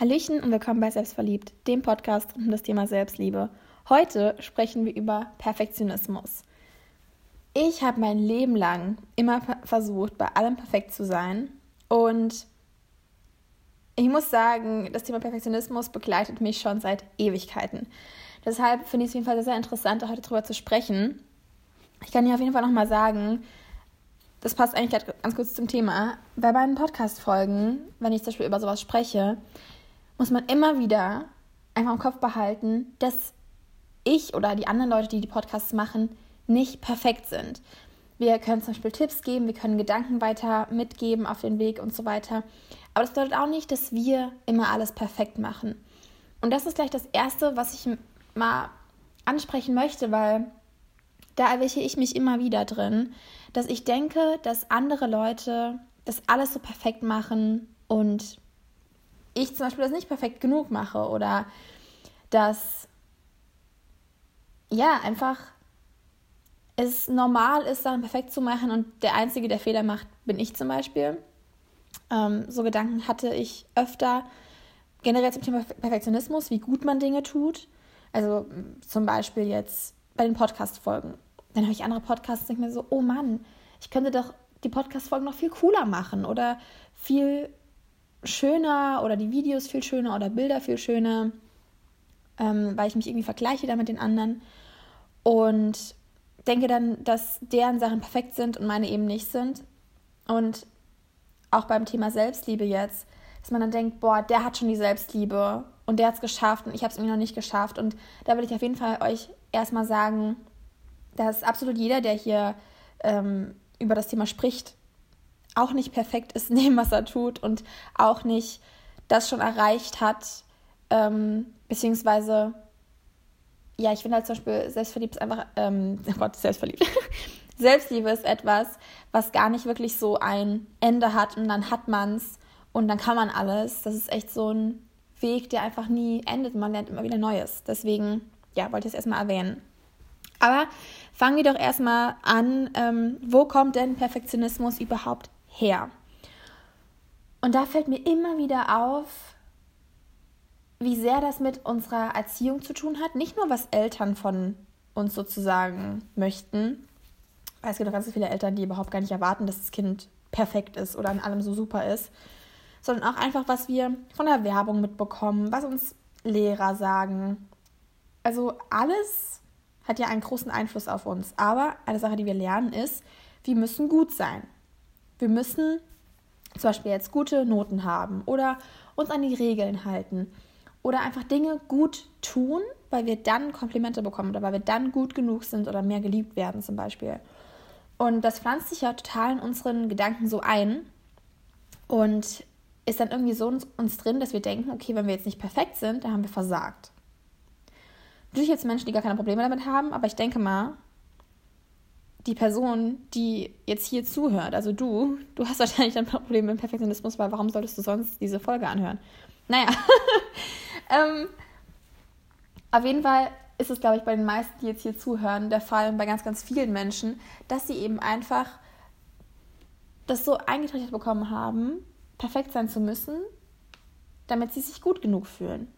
Hallöchen und willkommen bei Selbstverliebt, dem Podcast um das Thema Selbstliebe. Heute sprechen wir über Perfektionismus. Ich habe mein Leben lang immer versucht, bei allem perfekt zu sein und ich muss sagen, das Thema Perfektionismus begleitet mich schon seit Ewigkeiten. Deshalb finde ich es auf jeden Fall sehr, sehr interessant, heute darüber zu sprechen. Ich kann hier auf jeden Fall nochmal sagen, das passt eigentlich ganz kurz zum Thema. Bei meinen Podcast-Folgen, wenn ich zum Beispiel über sowas spreche, muss man immer wieder einfach im Kopf behalten, dass ich oder die anderen Leute, die die Podcasts machen, nicht perfekt sind. Wir können zum Beispiel Tipps geben, wir können Gedanken weiter mitgeben auf den Weg und so weiter. Aber das bedeutet auch nicht, dass wir immer alles perfekt machen. Und das ist gleich das Erste, was ich mal ansprechen möchte, weil da erwische ich mich immer wieder drin, dass ich denke, dass andere Leute das alles so perfekt machen und ich zum Beispiel das nicht perfekt genug mache oder dass ja einfach es normal ist, Sachen perfekt zu machen und der Einzige, der Fehler macht, bin ich zum Beispiel. Ähm, so Gedanken hatte ich öfter generell zum Thema Perfektionismus, wie gut man Dinge tut. Also zum Beispiel jetzt bei den Podcast-Folgen. Dann habe ich andere Podcasts und denke mir so, oh Mann, ich könnte doch die Podcast-Folgen noch viel cooler machen oder viel schöner oder die Videos viel schöner oder Bilder viel schöner, ähm, weil ich mich irgendwie vergleiche da mit den anderen und denke dann, dass deren Sachen perfekt sind und meine eben nicht sind. Und auch beim Thema Selbstliebe jetzt, dass man dann denkt, boah, der hat schon die Selbstliebe und der hat es geschafft und ich habe es irgendwie noch nicht geschafft. Und da will ich auf jeden Fall euch erstmal sagen, dass absolut jeder, der hier ähm, über das Thema spricht, auch nicht perfekt ist in dem, was er tut und auch nicht das schon erreicht hat, ähm, beziehungsweise, ja, ich finde halt zum Beispiel, selbstverliebt ist einfach, ähm, oh Gott, selbstverliebt. Selbstliebe ist etwas, was gar nicht wirklich so ein Ende hat und dann hat man es und dann kann man alles. Das ist echt so ein Weg, der einfach nie endet. Man lernt immer wieder Neues. Deswegen, ja, wollte ich es erstmal erwähnen. Aber fangen wir doch erstmal an, ähm, wo kommt denn Perfektionismus überhaupt her. Und da fällt mir immer wieder auf, wie sehr das mit unserer Erziehung zu tun hat. Nicht nur, was Eltern von uns sozusagen möchten. Weil es gibt auch ganz viele Eltern, die überhaupt gar nicht erwarten, dass das Kind perfekt ist oder an allem so super ist. Sondern auch einfach, was wir von der Werbung mitbekommen, was uns Lehrer sagen. Also alles hat ja einen großen Einfluss auf uns. Aber eine Sache, die wir lernen, ist, wir müssen gut sein. Wir müssen zum Beispiel jetzt gute Noten haben oder uns an die Regeln halten oder einfach Dinge gut tun, weil wir dann Komplimente bekommen oder weil wir dann gut genug sind oder mehr geliebt werden zum Beispiel. Und das pflanzt sich ja total in unseren Gedanken so ein und ist dann irgendwie so in uns drin, dass wir denken, okay, wenn wir jetzt nicht perfekt sind, dann haben wir versagt. Natürlich jetzt Menschen, die gar keine Probleme damit haben, aber ich denke mal, die Person, die jetzt hier zuhört, also du, du hast wahrscheinlich ein Problem mit Perfektionismus, weil warum solltest du sonst diese Folge anhören? Naja, ähm, auf jeden Fall ist es, glaube ich, bei den meisten, die jetzt hier zuhören, der Fall bei ganz, ganz vielen Menschen, dass sie eben einfach das so eingetrichtert bekommen haben, perfekt sein zu müssen, damit sie sich gut genug fühlen.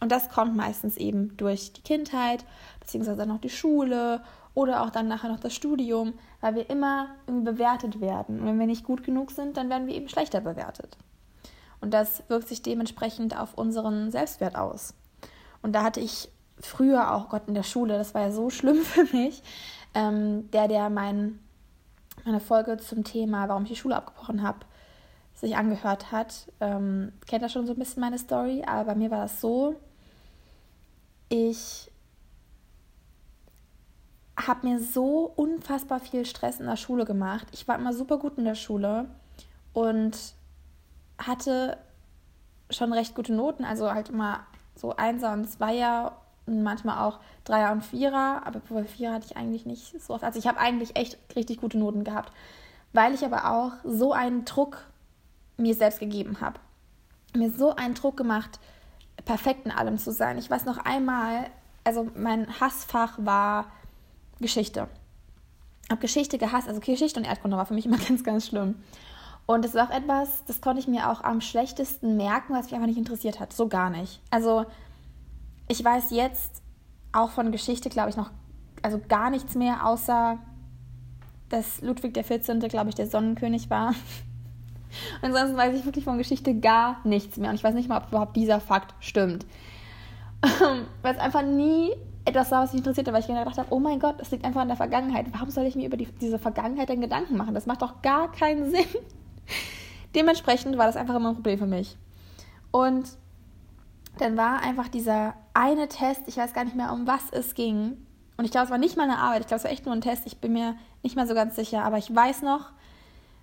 Und das kommt meistens eben durch die Kindheit, beziehungsweise noch die Schule oder auch dann nachher noch das Studium, weil wir immer bewertet werden. Und wenn wir nicht gut genug sind, dann werden wir eben schlechter bewertet. Und das wirkt sich dementsprechend auf unseren Selbstwert aus. Und da hatte ich früher auch, Gott, in der Schule, das war ja so schlimm für mich, ähm, der, der mein, meine Folge zum Thema, warum ich die Schule abgebrochen habe, sich angehört hat, ähm, kennt er schon so ein bisschen meine Story, aber bei mir war das so, ich habe mir so unfassbar viel Stress in der Schule gemacht. Ich war immer super gut in der Schule und hatte schon recht gute Noten, also halt immer so Einser und Zweier und manchmal auch Dreier und Vierer, aber Vierer hatte ich eigentlich nicht so oft. Also ich habe eigentlich echt richtig gute Noten gehabt, weil ich aber auch so einen Druck mir selbst gegeben habe. Mir so einen Druck gemacht, perfekt in allem zu sein. Ich weiß noch einmal, also mein Hassfach war Geschichte. Ich habe Geschichte gehasst, also Geschichte und Erdkunde war für mich immer ganz, ganz schlimm. Und das war auch etwas, das konnte ich mir auch am schlechtesten merken, was mich einfach nicht interessiert hat. So gar nicht. Also ich weiß jetzt auch von Geschichte, glaube ich, noch also gar nichts mehr, außer dass Ludwig XIV., glaube ich, der Sonnenkönig war. Und ansonsten weiß ich wirklich von Geschichte gar nichts mehr. Und ich weiß nicht mal, ob überhaupt dieser Fakt stimmt. Weil es einfach nie etwas war, was mich interessierte, weil ich gedacht habe, oh mein Gott, das liegt einfach in der Vergangenheit. Warum soll ich mir über die, diese Vergangenheit denn Gedanken machen? Das macht doch gar keinen Sinn. Dementsprechend war das einfach immer ein Problem für mich. Und dann war einfach dieser eine Test, ich weiß gar nicht mehr, um was es ging. Und ich glaube, es war nicht mal eine Arbeit, ich glaube, es war echt nur ein Test, ich bin mir nicht mehr so ganz sicher, aber ich weiß noch,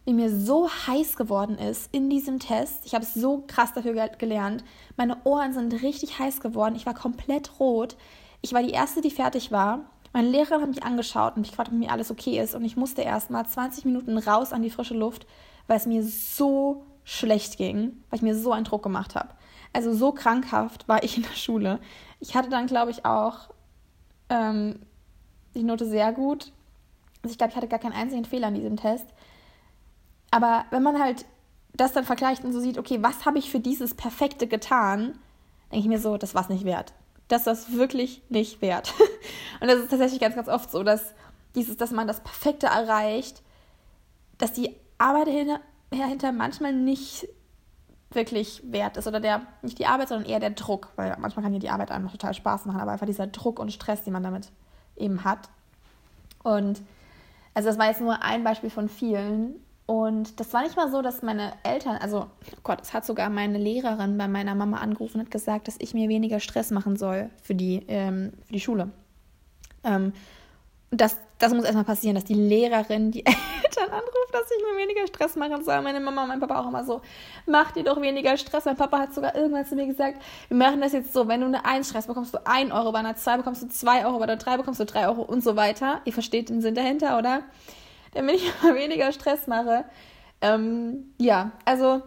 wie mir so heiß geworden ist in diesem Test. Ich habe es so krass dafür gelernt. Meine Ohren sind richtig heiß geworden. Ich war komplett rot. Ich war die Erste, die fertig war. Meine Lehrerin hat mich angeschaut und mich gefragt, ob mir alles okay ist. Und ich musste erst mal 20 Minuten raus an die frische Luft, weil es mir so schlecht ging, weil ich mir so einen Druck gemacht habe. Also so krankhaft war ich in der Schule. Ich hatte dann, glaube ich, auch ähm, die Note sehr gut. Also ich glaube, ich hatte gar keinen einzigen Fehler an diesem Test. Aber wenn man halt das dann vergleicht und so sieht, okay, was habe ich für dieses Perfekte getan, denke ich mir so, das war es nicht wert. Das ist das wirklich nicht wert. und das ist tatsächlich ganz, ganz oft so, dass dieses, dass man das Perfekte erreicht, dass die Arbeit dahinter, dahinter manchmal nicht wirklich wert ist. Oder der, nicht die Arbeit, sondern eher der Druck. Weil manchmal kann ja die Arbeit einfach total Spaß machen, aber einfach dieser Druck und Stress, den man damit eben hat. Und also das war jetzt nur ein Beispiel von vielen. Und das war nicht mal so, dass meine Eltern, also oh Gott, es hat sogar meine Lehrerin bei meiner Mama angerufen und gesagt, dass ich mir weniger Stress machen soll für die, ähm, für die Schule. Ähm, das, das muss erstmal passieren, dass die Lehrerin die Eltern anruft, dass ich mir weniger Stress machen soll. Meine Mama und mein Papa auch immer so, mach dir doch weniger Stress. Mein Papa hat sogar irgendwann zu mir gesagt, wir machen das jetzt so, wenn du eine 1 schreibst, bekommst du 1 Euro, bei einer 2 bekommst du 2 Euro, bei der 3 bekommst du 3 Euro und so weiter. Ihr versteht den Sinn dahinter, oder? Damit ich immer weniger Stress mache. Ähm, ja, also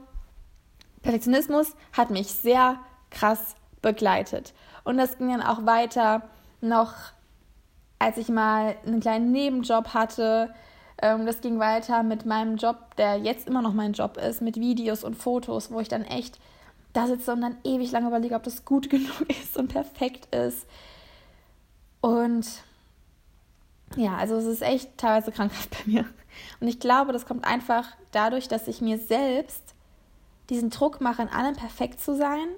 Perfektionismus hat mich sehr krass begleitet. Und das ging dann auch weiter noch, als ich mal einen kleinen Nebenjob hatte. Ähm, das ging weiter mit meinem Job, der jetzt immer noch mein Job ist, mit Videos und Fotos, wo ich dann echt da sitze und dann ewig lange überlege, ob das gut genug ist und perfekt ist. Und ja, also es ist echt teilweise krankhaft bei mir. Und ich glaube, das kommt einfach dadurch, dass ich mir selbst diesen Druck mache, in allem perfekt zu sein,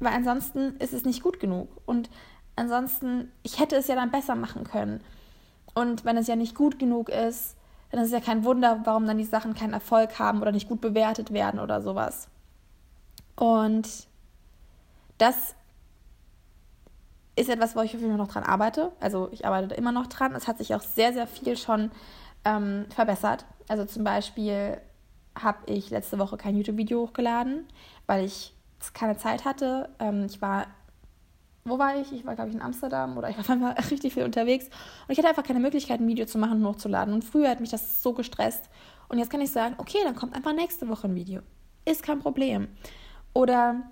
weil ansonsten ist es nicht gut genug. Und ansonsten, ich hätte es ja dann besser machen können. Und wenn es ja nicht gut genug ist, dann ist es ja kein Wunder, warum dann die Sachen keinen Erfolg haben oder nicht gut bewertet werden oder sowas. Und das ist etwas, wo ich auf jeden Fall noch dran arbeite. Also ich arbeite da immer noch dran. Es hat sich auch sehr, sehr viel schon ähm, verbessert. Also zum Beispiel habe ich letzte Woche kein YouTube-Video hochgeladen, weil ich keine Zeit hatte. Ähm, ich war, wo war ich? Ich war, glaube ich, in Amsterdam oder ich war einfach richtig viel unterwegs. Und ich hatte einfach keine Möglichkeit, ein Video zu machen und hochzuladen. Und früher hat mich das so gestresst. Und jetzt kann ich sagen, okay, dann kommt einfach nächste Woche ein Video. Ist kein Problem. Oder,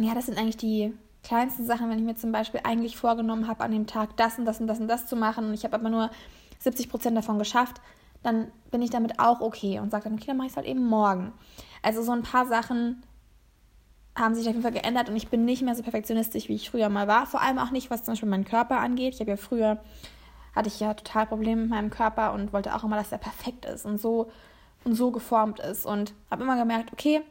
ja, das sind eigentlich die kleinsten Sachen, wenn ich mir zum Beispiel eigentlich vorgenommen habe, an dem Tag das und das und das und das zu machen und ich habe aber nur 70 Prozent davon geschafft, dann bin ich damit auch okay und sage dann, okay, dann mache ich es halt eben morgen. Also so ein paar Sachen haben sich auf jeden Fall geändert und ich bin nicht mehr so perfektionistisch, wie ich früher mal war. Vor allem auch nicht, was zum Beispiel meinen Körper angeht. Ich habe ja früher, hatte ich ja total Probleme mit meinem Körper und wollte auch immer, dass er perfekt ist und so und so geformt ist und habe immer gemerkt, okay,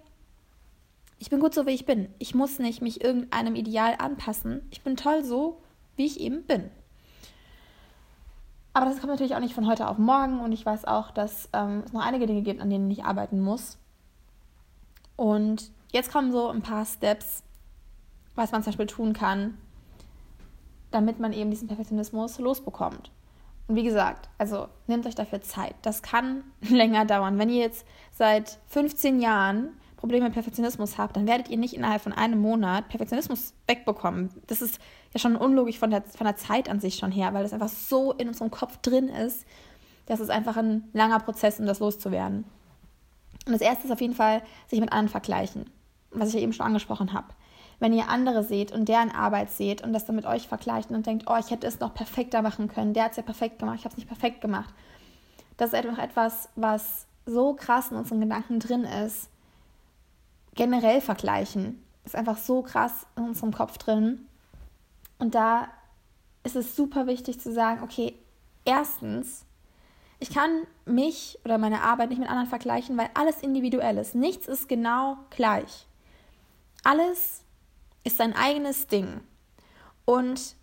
ich bin gut so, wie ich bin. Ich muss nicht mich irgendeinem Ideal anpassen. Ich bin toll so, wie ich eben bin. Aber das kommt natürlich auch nicht von heute auf morgen und ich weiß auch, dass ähm, es noch einige Dinge gibt, an denen ich arbeiten muss. Und jetzt kommen so ein paar Steps, was man zum Beispiel tun kann, damit man eben diesen Perfektionismus losbekommt. Und wie gesagt, also nehmt euch dafür Zeit. Das kann länger dauern. Wenn ihr jetzt seit 15 Jahren Probleme mit Perfektionismus habt, dann werdet ihr nicht innerhalb von einem Monat Perfektionismus wegbekommen. Das ist ja schon unlogisch von der, von der Zeit an sich schon her, weil das einfach so in unserem Kopf drin ist, dass es einfach ein langer Prozess, um das loszuwerden. Und das erste ist auf jeden Fall, sich mit anderen vergleichen, was ich ja eben schon angesprochen habe. Wenn ihr andere seht und deren Arbeit seht und das dann mit euch vergleicht und denkt, oh, ich hätte es noch perfekter machen können, der hat es ja perfekt gemacht, ich habe es nicht perfekt gemacht, Das ist einfach etwas, was so krass in unseren Gedanken drin ist. Generell vergleichen ist einfach so krass in unserem Kopf drin. Und da ist es super wichtig zu sagen, okay, erstens, ich kann mich oder meine Arbeit nicht mit anderen vergleichen, weil alles individuell ist. Nichts ist genau gleich. Alles ist sein eigenes Ding. Und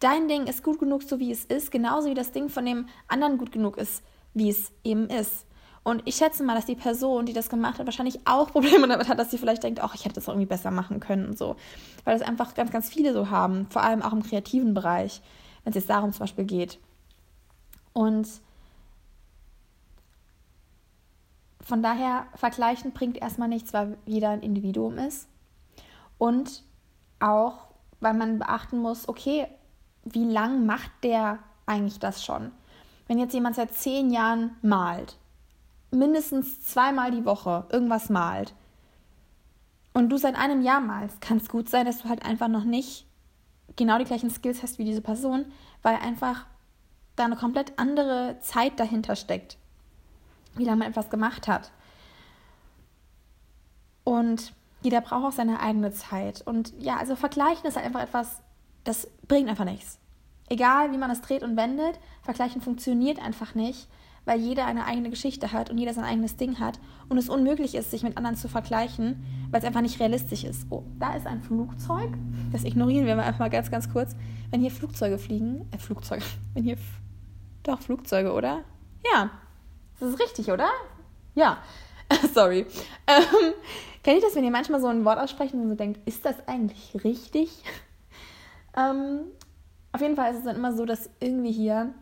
dein Ding ist gut genug, so wie es ist, genauso wie das Ding von dem anderen gut genug ist, wie es eben ist. Und ich schätze mal, dass die Person, die das gemacht hat, wahrscheinlich auch Probleme damit hat, dass sie vielleicht denkt, ach, ich hätte das irgendwie besser machen können und so. Weil das einfach ganz, ganz viele so haben, vor allem auch im kreativen Bereich, wenn es jetzt darum zum Beispiel geht. Und von daher, vergleichen bringt erstmal nichts, weil jeder ein Individuum ist. Und auch, weil man beachten muss, okay, wie lang macht der eigentlich das schon? Wenn jetzt jemand seit zehn Jahren malt, mindestens zweimal die Woche irgendwas malt und du seit einem Jahr malst, kann es gut sein, dass du halt einfach noch nicht genau die gleichen Skills hast wie diese Person, weil einfach da eine komplett andere Zeit dahinter steckt, wie lange man etwas gemacht hat. Und jeder braucht auch seine eigene Zeit. Und ja, also vergleichen ist halt einfach etwas, das bringt einfach nichts. Egal, wie man es dreht und wendet, vergleichen funktioniert einfach nicht, weil jeder eine eigene Geschichte hat und jeder sein eigenes Ding hat und es unmöglich ist, sich mit anderen zu vergleichen, weil es einfach nicht realistisch ist. Oh, da ist ein Flugzeug. Das ignorieren wir mal einfach mal ganz, ganz kurz. Wenn hier Flugzeuge fliegen, äh, Flugzeuge, wenn hier, doch, Flugzeuge, oder? Ja, das ist richtig, oder? Ja, sorry. Ähm, kennt ihr das, wenn ihr manchmal so ein Wort aussprechen und so denkt, ist das eigentlich richtig? ähm, auf jeden Fall ist es dann immer so, dass irgendwie hier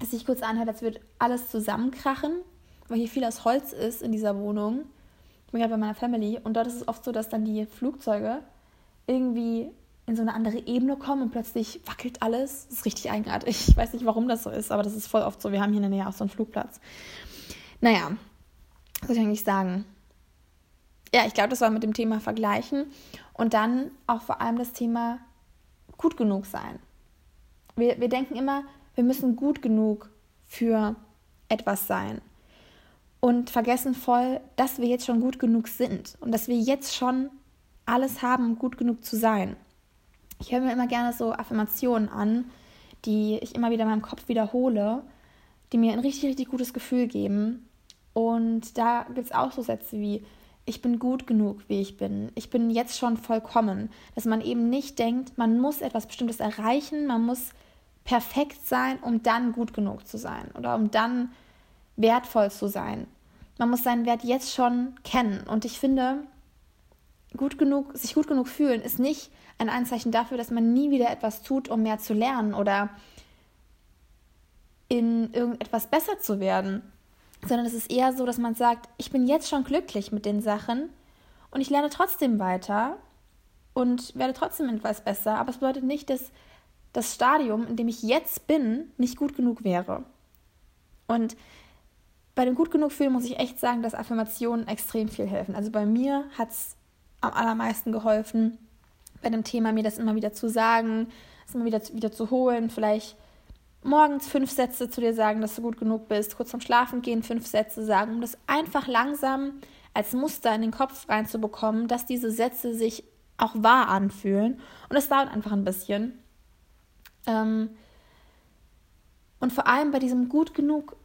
es sich kurz anhört, als würde alles zusammenkrachen, weil hier viel aus Holz ist in dieser Wohnung. Ich bin gerade bei meiner Family und dort ist es oft so, dass dann die Flugzeuge irgendwie in so eine andere Ebene kommen und plötzlich wackelt alles. Das ist richtig eigenartig. Ich weiß nicht, warum das so ist, aber das ist voll oft so. Wir haben hier in der Nähe auch so einen Flugplatz. Naja, was soll ich eigentlich sagen? Ja, ich glaube, das war mit dem Thema Vergleichen und dann auch vor allem das Thema gut genug sein. Wir, wir denken immer, wir müssen gut genug für etwas sein. Und vergessen voll, dass wir jetzt schon gut genug sind und dass wir jetzt schon alles haben, um gut genug zu sein. Ich höre mir immer gerne so Affirmationen an, die ich immer wieder in meinem Kopf wiederhole, die mir ein richtig, richtig gutes Gefühl geben. Und da gibt es auch so Sätze wie, ich bin gut genug, wie ich bin. Ich bin jetzt schon vollkommen. Dass man eben nicht denkt, man muss etwas Bestimmtes erreichen, man muss perfekt sein, um dann gut genug zu sein oder um dann wertvoll zu sein. Man muss seinen Wert jetzt schon kennen. Und ich finde, gut genug, sich gut genug fühlen, ist nicht ein Anzeichen dafür, dass man nie wieder etwas tut, um mehr zu lernen oder in irgendetwas besser zu werden, sondern es ist eher so, dass man sagt, ich bin jetzt schon glücklich mit den Sachen und ich lerne trotzdem weiter und werde trotzdem etwas besser, aber es bedeutet nicht, dass das Stadium, in dem ich jetzt bin, nicht gut genug wäre. Und bei dem gut genug fühlen muss ich echt sagen, dass Affirmationen extrem viel helfen. Also bei mir hat es am allermeisten geholfen, bei dem Thema mir das immer wieder zu sagen, es immer wieder, wieder zu holen, vielleicht morgens fünf Sätze zu dir sagen, dass du gut genug bist, kurz zum Schlafen gehen fünf Sätze sagen, um das einfach langsam als Muster in den Kopf reinzubekommen, dass diese Sätze sich auch wahr anfühlen. Und es dauert einfach ein bisschen. Ähm, und vor allem bei diesem gut genug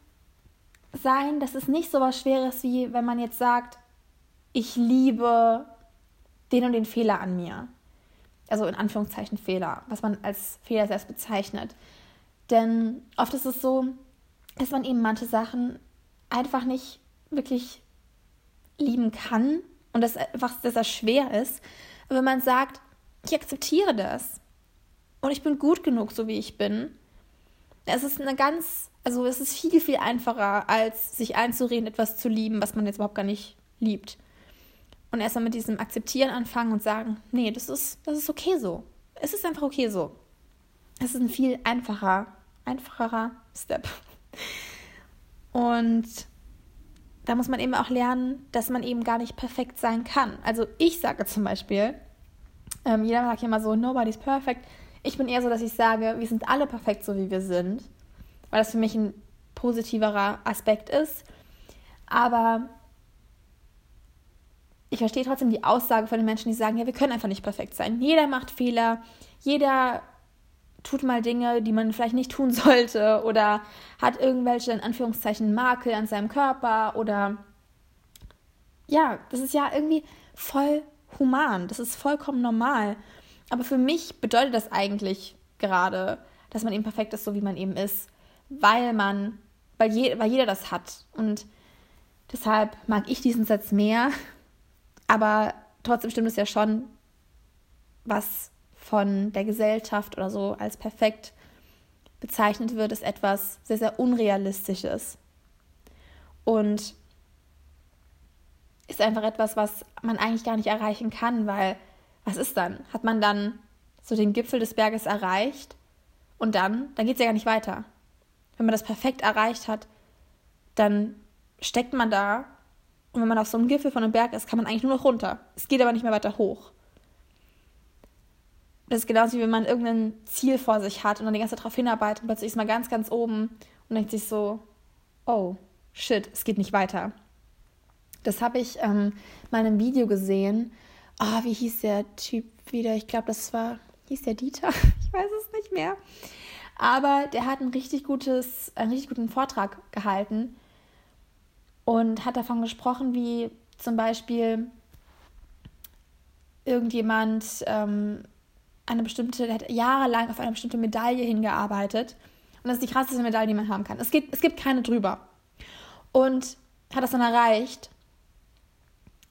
sein, dass es nicht so was Schweres wie wenn man jetzt sagt, ich liebe den und den Fehler an mir. Also in Anführungszeichen Fehler, was man als Fehler selbst bezeichnet. Denn oft ist es so, dass man eben manche Sachen einfach nicht wirklich lieben kann und dass einfach dass das schwer ist. Aber wenn man sagt, ich akzeptiere das, und ich bin gut genug, so wie ich bin. Es ist eine ganz, also es ist viel, viel einfacher, als sich einzureden, etwas zu lieben, was man jetzt überhaupt gar nicht liebt. Und erstmal mit diesem Akzeptieren anfangen und sagen, nee, das ist, das ist okay so. Es ist einfach okay so. Es ist ein viel einfacher, einfacherer Step. Und da muss man eben auch lernen, dass man eben gar nicht perfekt sein kann. Also ich sage zum Beispiel, ähm, jeder sagt ja immer so, nobody's perfect. Ich bin eher so, dass ich sage, wir sind alle perfekt, so wie wir sind. Weil das für mich ein positiverer Aspekt ist. Aber ich verstehe trotzdem die Aussage von den Menschen, die sagen, ja, wir können einfach nicht perfekt sein. Jeder macht Fehler, jeder tut mal Dinge, die man vielleicht nicht tun sollte oder hat irgendwelche in Anführungszeichen Makel an seinem Körper oder ja, das ist ja irgendwie voll human, das ist vollkommen normal. Aber für mich bedeutet das eigentlich gerade, dass man eben perfekt ist, so wie man eben ist, weil man, weil, je, weil jeder das hat. Und deshalb mag ich diesen Satz mehr, aber trotzdem stimmt es ja schon, was von der Gesellschaft oder so als perfekt bezeichnet wird, ist etwas sehr, sehr Unrealistisches. Und ist einfach etwas, was man eigentlich gar nicht erreichen kann, weil was ist dann? Hat man dann so den Gipfel des Berges erreicht und dann, dann geht es ja gar nicht weiter. Wenn man das perfekt erreicht hat, dann steckt man da und wenn man auf so einem Gipfel von einem Berg ist, kann man eigentlich nur noch runter. Es geht aber nicht mehr weiter hoch. Das ist genauso wie wenn man irgendein Ziel vor sich hat und dann die ganze Zeit darauf hinarbeitet und plötzlich ist man ganz, ganz oben und denkt sich so, oh, shit, es geht nicht weiter. Das habe ich ähm, mal in einem Video gesehen. Oh, wie hieß der Typ wieder? Ich glaube, das war, hieß der Dieter? Ich weiß es nicht mehr. Aber der hat ein richtig gutes, einen richtig guten Vortrag gehalten und hat davon gesprochen, wie zum Beispiel irgendjemand ähm, eine bestimmte, der hat jahrelang auf eine bestimmte Medaille hingearbeitet. Und das ist die krasseste Medaille, die man haben kann. Es gibt, es gibt keine drüber. Und hat das dann erreicht.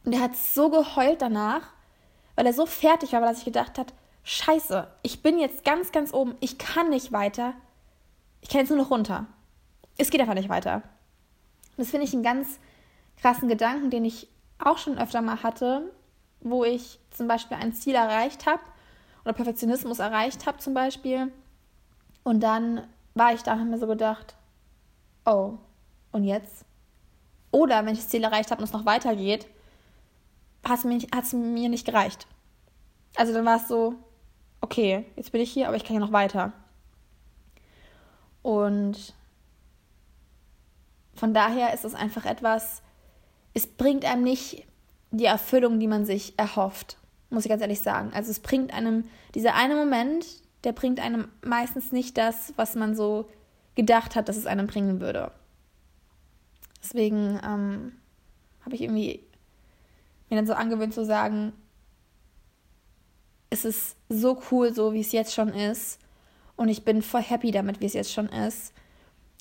Und er hat so geheult danach, weil er so fertig war, weil er sich gedacht hat, scheiße, ich bin jetzt ganz, ganz oben, ich kann nicht weiter, ich kann jetzt nur noch runter. Es geht einfach nicht weiter. Das finde ich einen ganz krassen Gedanken, den ich auch schon öfter mal hatte, wo ich zum Beispiel ein Ziel erreicht habe oder Perfektionismus erreicht habe zum Beispiel. Und dann war ich da und habe mir so gedacht, oh, und jetzt? Oder wenn ich das Ziel erreicht habe und es noch weitergeht, hat es mir, nicht gereicht. Also dann war es so, okay, jetzt bin ich hier, aber ich kann ja noch weiter. Und von daher ist es einfach etwas, es bringt einem nicht die Erfüllung, die man sich erhofft, muss ich ganz ehrlich sagen. Also es bringt einem, dieser eine Moment, der bringt einem meistens nicht das, was man so gedacht hat, dass es einem bringen würde. Deswegen ähm, habe ich irgendwie mir dann so angewöhnt zu sagen, es ist so cool, so wie es jetzt schon ist. Und ich bin voll happy damit, wie es jetzt schon ist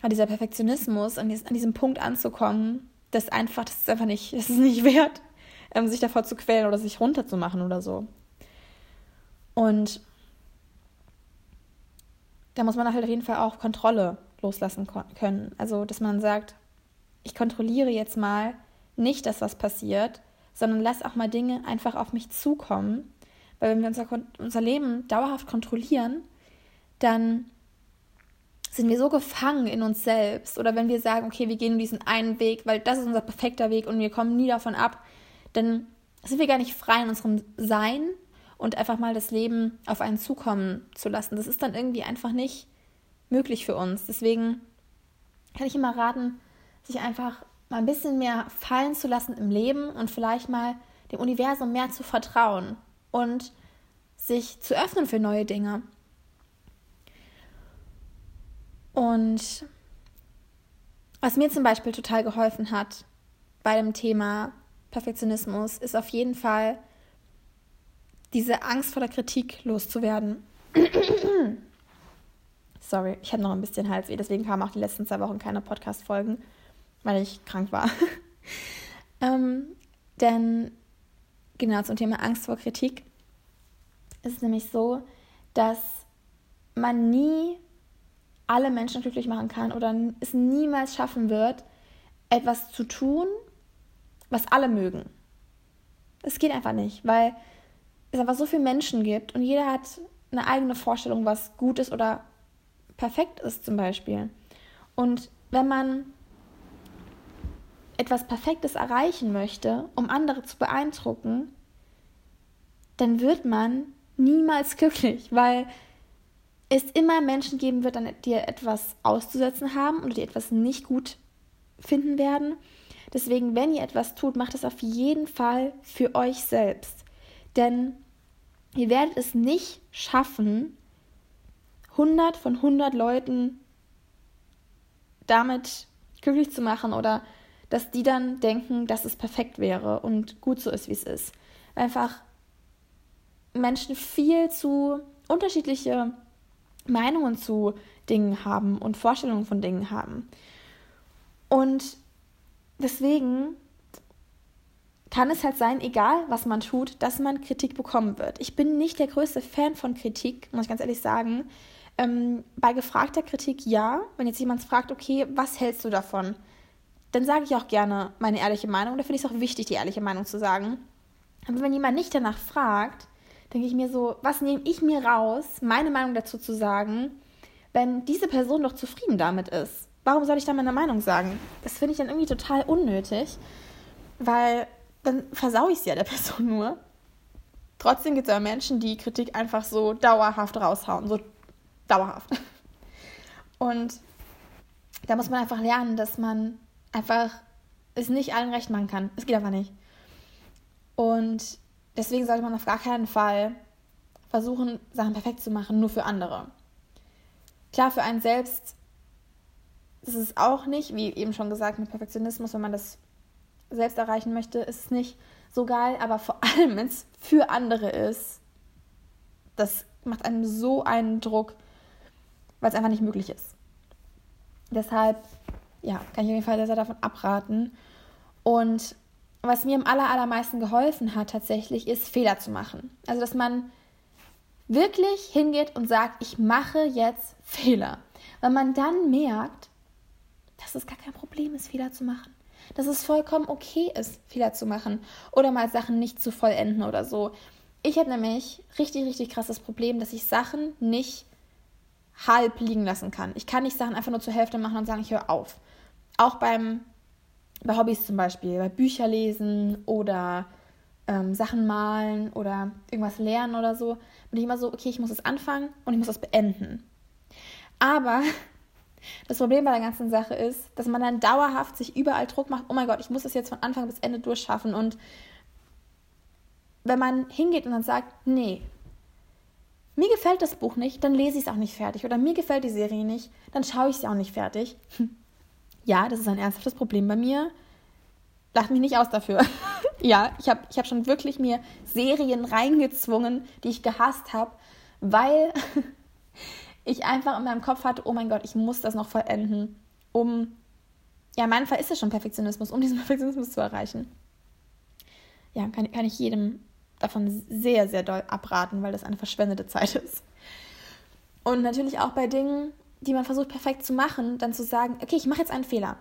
an dieser Perfektionismus, an, dies, an diesem Punkt anzukommen, das einfach, das ist einfach nicht, das ist nicht wert, ähm, sich davor zu quälen oder sich runterzumachen oder so. Und da muss man halt auf jeden Fall auch Kontrolle loslassen können. Also, dass man sagt, ich kontrolliere jetzt mal nicht, dass was passiert, sondern lass auch mal Dinge einfach auf mich zukommen. Weil wenn wir unser, unser Leben dauerhaft kontrollieren, dann sind wir so gefangen in uns selbst. Oder wenn wir sagen, okay, wir gehen diesen einen Weg, weil das ist unser perfekter Weg und wir kommen nie davon ab, dann sind wir gar nicht frei in unserem Sein und einfach mal das Leben auf einen zukommen zu lassen. Das ist dann irgendwie einfach nicht möglich für uns. Deswegen kann ich immer raten, sich einfach mal ein bisschen mehr fallen zu lassen im Leben und vielleicht mal dem Universum mehr zu vertrauen und sich zu öffnen für neue Dinge. Und was mir zum Beispiel total geholfen hat bei dem Thema Perfektionismus, ist auf jeden Fall diese Angst vor der Kritik loszuwerden. Sorry, ich hatte noch ein bisschen Halsweh, deswegen kamen auch die letzten zwei Wochen keine Podcast-Folgen, weil ich krank war. ähm, denn genau zum Thema Angst vor Kritik ist es nämlich so, dass man nie alle Menschen glücklich machen kann oder es niemals schaffen wird, etwas zu tun, was alle mögen. Es geht einfach nicht, weil es einfach so viele Menschen gibt und jeder hat eine eigene Vorstellung, was gut ist oder perfekt ist zum Beispiel. Und wenn man etwas Perfektes erreichen möchte, um andere zu beeindrucken, dann wird man niemals glücklich, weil es immer Menschen geben wird, die etwas auszusetzen haben oder die etwas nicht gut finden werden. Deswegen, wenn ihr etwas tut, macht es auf jeden Fall für euch selbst. Denn ihr werdet es nicht schaffen, 100 von 100 Leuten damit glücklich zu machen oder dass die dann denken, dass es perfekt wäre und gut so ist, wie es ist. Einfach Menschen viel zu unterschiedliche Meinungen zu Dingen haben und Vorstellungen von Dingen haben. Und deswegen kann es halt sein, egal was man tut, dass man Kritik bekommen wird. Ich bin nicht der größte Fan von Kritik, muss ich ganz ehrlich sagen. Ähm, bei gefragter Kritik ja. Wenn jetzt jemand fragt, okay, was hältst du davon? Dann sage ich auch gerne meine ehrliche Meinung. Da finde ich es auch wichtig, die ehrliche Meinung zu sagen. Aber wenn jemand nicht danach fragt, denke ich mir so, was nehme ich mir raus, meine Meinung dazu zu sagen, wenn diese Person doch zufrieden damit ist? Warum soll ich da meine Meinung sagen? Das finde ich dann irgendwie total unnötig, weil dann versaue ich es ja der Person nur. Trotzdem gibt es aber Menschen, die Kritik einfach so dauerhaft raushauen, so dauerhaft. Und da muss man einfach lernen, dass man einfach es nicht allen recht machen kann. Es geht einfach nicht. Und deswegen sollte man auf gar keinen Fall versuchen, Sachen perfekt zu machen, nur für andere. Klar, für einen selbst ist es auch nicht, wie eben schon gesagt, mit Perfektionismus, wenn man das selbst erreichen möchte, ist es nicht so geil, aber vor allem, wenn es für andere ist, das macht einem so einen Druck, weil es einfach nicht möglich ist. Deshalb, ja, kann ich auf jeden Fall sehr, sehr davon abraten. Und was mir am aller, allermeisten geholfen hat tatsächlich, ist Fehler zu machen. Also, dass man wirklich hingeht und sagt, ich mache jetzt Fehler. Weil man dann merkt, dass es gar kein Problem ist, Fehler zu machen. Dass es vollkommen okay ist, Fehler zu machen oder mal Sachen nicht zu vollenden oder so. Ich habe nämlich richtig, richtig krasses Problem, dass ich Sachen nicht halb liegen lassen kann. Ich kann nicht Sachen einfach nur zur Hälfte machen und sagen, ich höre auf. Auch beim bei Hobbys zum Beispiel, bei Bücher lesen oder ähm, Sachen malen oder irgendwas lernen oder so, bin ich immer so, okay, ich muss es anfangen und ich muss das beenden. Aber das Problem bei der ganzen Sache ist, dass man dann dauerhaft sich überall Druck macht, oh mein Gott, ich muss das jetzt von Anfang bis Ende durchschaffen. Und wenn man hingeht und dann sagt, nee, mir gefällt das Buch nicht, dann lese ich es auch nicht fertig. Oder mir gefällt die Serie nicht, dann schaue ich sie auch nicht fertig. Ja, das ist ein ernsthaftes Problem bei mir. Lacht mich nicht aus dafür. ja, ich habe ich hab schon wirklich mir Serien reingezwungen, die ich gehasst habe, weil ich einfach in meinem Kopf hatte, oh mein Gott, ich muss das noch vollenden, um, ja, in meinem Fall ist es schon Perfektionismus, um diesen Perfektionismus zu erreichen. Ja, kann, kann ich jedem davon sehr, sehr doll abraten, weil das eine verschwendete Zeit ist. Und natürlich auch bei Dingen, die man versucht perfekt zu machen, dann zu sagen, okay, ich mache jetzt einen Fehler.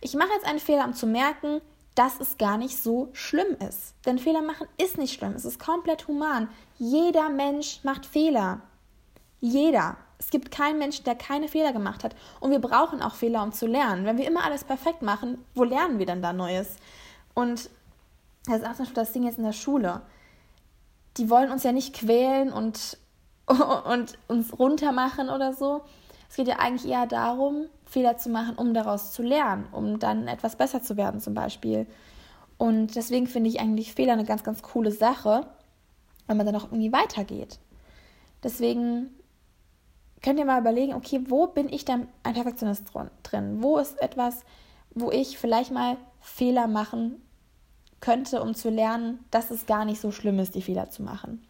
Ich mache jetzt einen Fehler, um zu merken, dass es gar nicht so schlimm ist. Denn Fehler machen ist nicht schlimm, es ist komplett human. Jeder Mensch macht Fehler. Jeder. Es gibt keinen Menschen, der keine Fehler gemacht hat. Und wir brauchen auch Fehler, um zu lernen. Wenn wir immer alles perfekt machen, wo lernen wir denn da Neues? Und das ist auch zum Beispiel das Ding jetzt in der Schule. Die wollen uns ja nicht quälen und, und uns runtermachen oder so, es geht ja eigentlich eher darum, Fehler zu machen, um daraus zu lernen, um dann etwas besser zu werden zum Beispiel. Und deswegen finde ich eigentlich Fehler eine ganz, ganz coole Sache, weil man dann auch irgendwie weitergeht. Deswegen könnt ihr mal überlegen, okay, wo bin ich dann ein Perfektionist drin? Wo ist etwas, wo ich vielleicht mal Fehler machen könnte, um zu lernen, dass es gar nicht so schlimm ist, die Fehler zu machen.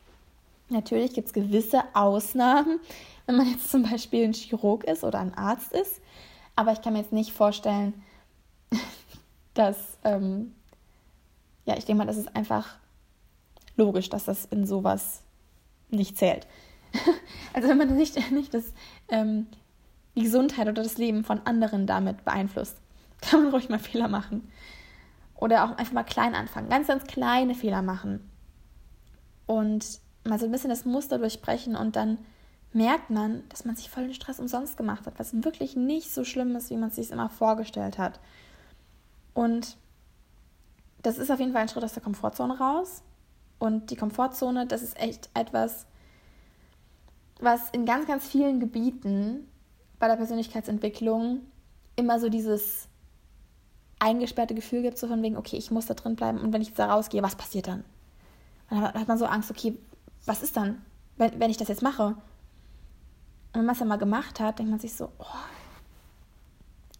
Natürlich gibt es gewisse Ausnahmen, wenn man jetzt zum Beispiel ein Chirurg ist oder ein Arzt ist. Aber ich kann mir jetzt nicht vorstellen, dass, ähm, ja, ich denke mal, das ist einfach logisch, dass das in sowas nicht zählt. also wenn man nicht, nicht das, ähm, die Gesundheit oder das Leben von anderen damit beeinflusst, kann man ruhig mal Fehler machen. Oder auch einfach mal klein anfangen, ganz, ganz kleine Fehler machen. Und mal so ein bisschen das Muster durchbrechen und dann merkt man, dass man sich voll den Stress umsonst gemacht hat, was wirklich nicht so schlimm ist, wie man es sich immer vorgestellt hat. Und das ist auf jeden Fall ein Schritt aus der Komfortzone raus. Und die Komfortzone, das ist echt etwas, was in ganz, ganz vielen Gebieten bei der Persönlichkeitsentwicklung immer so dieses eingesperrte Gefühl gibt, so von wegen, okay, ich muss da drin bleiben und wenn ich da rausgehe, was passiert dann? Und dann hat man so Angst, okay, was ist dann, wenn, wenn ich das jetzt mache? Und wenn man es ja mal gemacht hat, denkt man sich so, oh,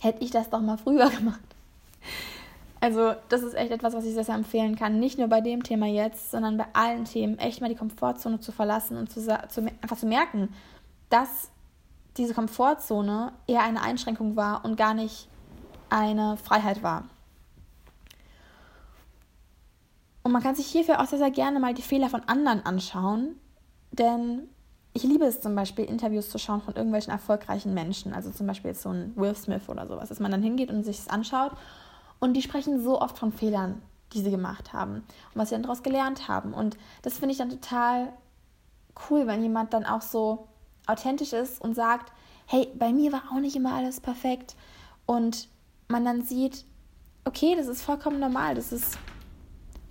hätte ich das doch mal früher gemacht. Also, das ist echt etwas, was ich sehr, sehr empfehlen kann. Nicht nur bei dem Thema jetzt, sondern bei allen Themen. Echt mal die Komfortzone zu verlassen und zu, zu, einfach zu merken, dass diese Komfortzone eher eine Einschränkung war und gar nicht eine Freiheit war. Und man kann sich hierfür auch sehr, sehr gerne mal die Fehler von anderen anschauen, denn ich liebe es zum Beispiel, Interviews zu schauen von irgendwelchen erfolgreichen Menschen, also zum Beispiel jetzt so ein Will Smith oder sowas, dass man dann hingeht und sich das anschaut. Und die sprechen so oft von Fehlern, die sie gemacht haben und was sie dann daraus gelernt haben. Und das finde ich dann total cool, wenn jemand dann auch so authentisch ist und sagt, hey, bei mir war auch nicht immer alles perfekt. Und man dann sieht, okay, das ist vollkommen normal, das ist,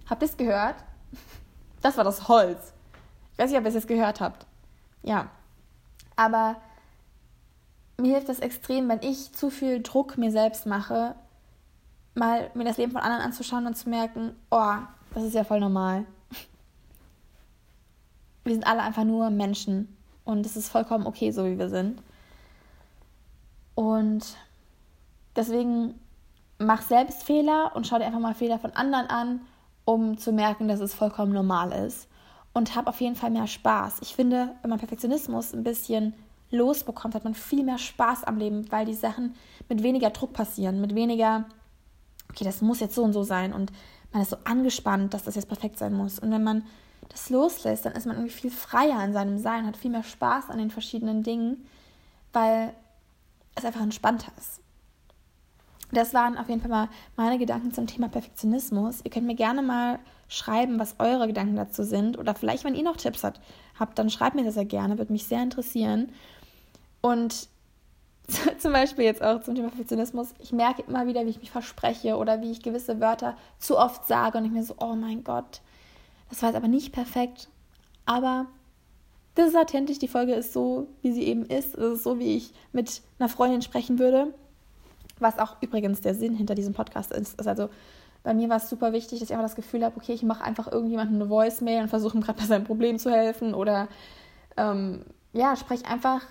habt ihr es gehört? Das war das Holz. Ich weiß nicht, ob ihr es jetzt gehört habt. Ja. Aber mir hilft das extrem, wenn ich zu viel Druck mir selbst mache, mal mir das Leben von anderen anzuschauen und zu merken, oh, das ist ja voll normal. Wir sind alle einfach nur Menschen und es ist vollkommen okay, so wie wir sind. Und deswegen mach selbst Fehler und schau dir einfach mal Fehler von anderen an, um zu merken, dass es vollkommen normal ist und habe auf jeden Fall mehr Spaß. Ich finde, wenn man Perfektionismus ein bisschen losbekommt, hat man viel mehr Spaß am Leben, weil die Sachen mit weniger Druck passieren, mit weniger, okay, das muss jetzt so und so sein und man ist so angespannt, dass das jetzt perfekt sein muss. Und wenn man das loslässt, dann ist man irgendwie viel freier in seinem Sein, hat viel mehr Spaß an den verschiedenen Dingen, weil es einfach entspannter ist. Das waren auf jeden Fall mal meine Gedanken zum Thema Perfektionismus. Ihr könnt mir gerne mal schreiben, was eure Gedanken dazu sind. Oder vielleicht, wenn ihr noch Tipps habt, habt dann schreibt mir das ja gerne, würde mich sehr interessieren. Und zum Beispiel jetzt auch zum Thema Perfektionismus, ich merke immer wieder, wie ich mich verspreche oder wie ich gewisse Wörter zu oft sage und ich mir so, oh mein Gott, das war jetzt aber nicht perfekt. Aber das ist authentisch, die Folge ist so, wie sie eben ist. Es ist so, wie ich mit einer Freundin sprechen würde. Was auch übrigens der Sinn hinter diesem Podcast ist. ist also bei mir war es super wichtig, dass ich einfach das Gefühl habe, okay, ich mache einfach irgendjemandem eine Voicemail und versuche ihm gerade bei seinem Problem zu helfen oder ähm, ja, spreche einfach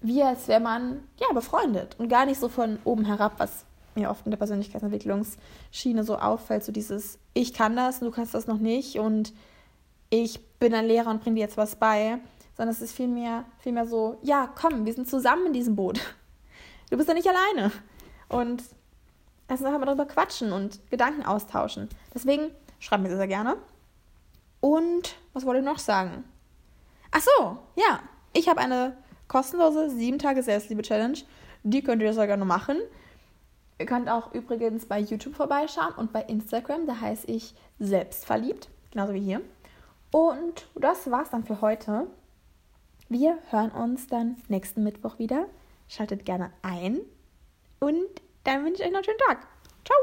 wie als wäre man ja befreundet und gar nicht so von oben herab, was mir oft in der Persönlichkeitsentwicklungsschiene so auffällt, so dieses ich kann das, du kannst das noch nicht und ich bin ein Lehrer und bringe dir jetzt was bei, sondern es ist vielmehr, vielmehr so, ja, komm, wir sind zusammen in diesem Boot. Du bist ja nicht alleine. Und Lass uns einfach mal darüber quatschen und Gedanken austauschen. Deswegen schreibt mir sehr, sehr gerne. Und was wollte ich noch sagen? Ach so, ja. Ich habe eine kostenlose 7 Tage Selbstliebe-Challenge. Die könnt ihr sehr gerne machen. Ihr könnt auch übrigens bei YouTube vorbeischauen und bei Instagram. Da heiße ich selbstverliebt. Genauso wie hier. Und das war's dann für heute. Wir hören uns dann nächsten Mittwoch wieder. Schaltet gerne ein und dann wünsche ich euch noch einen schönen Tag. Ciao!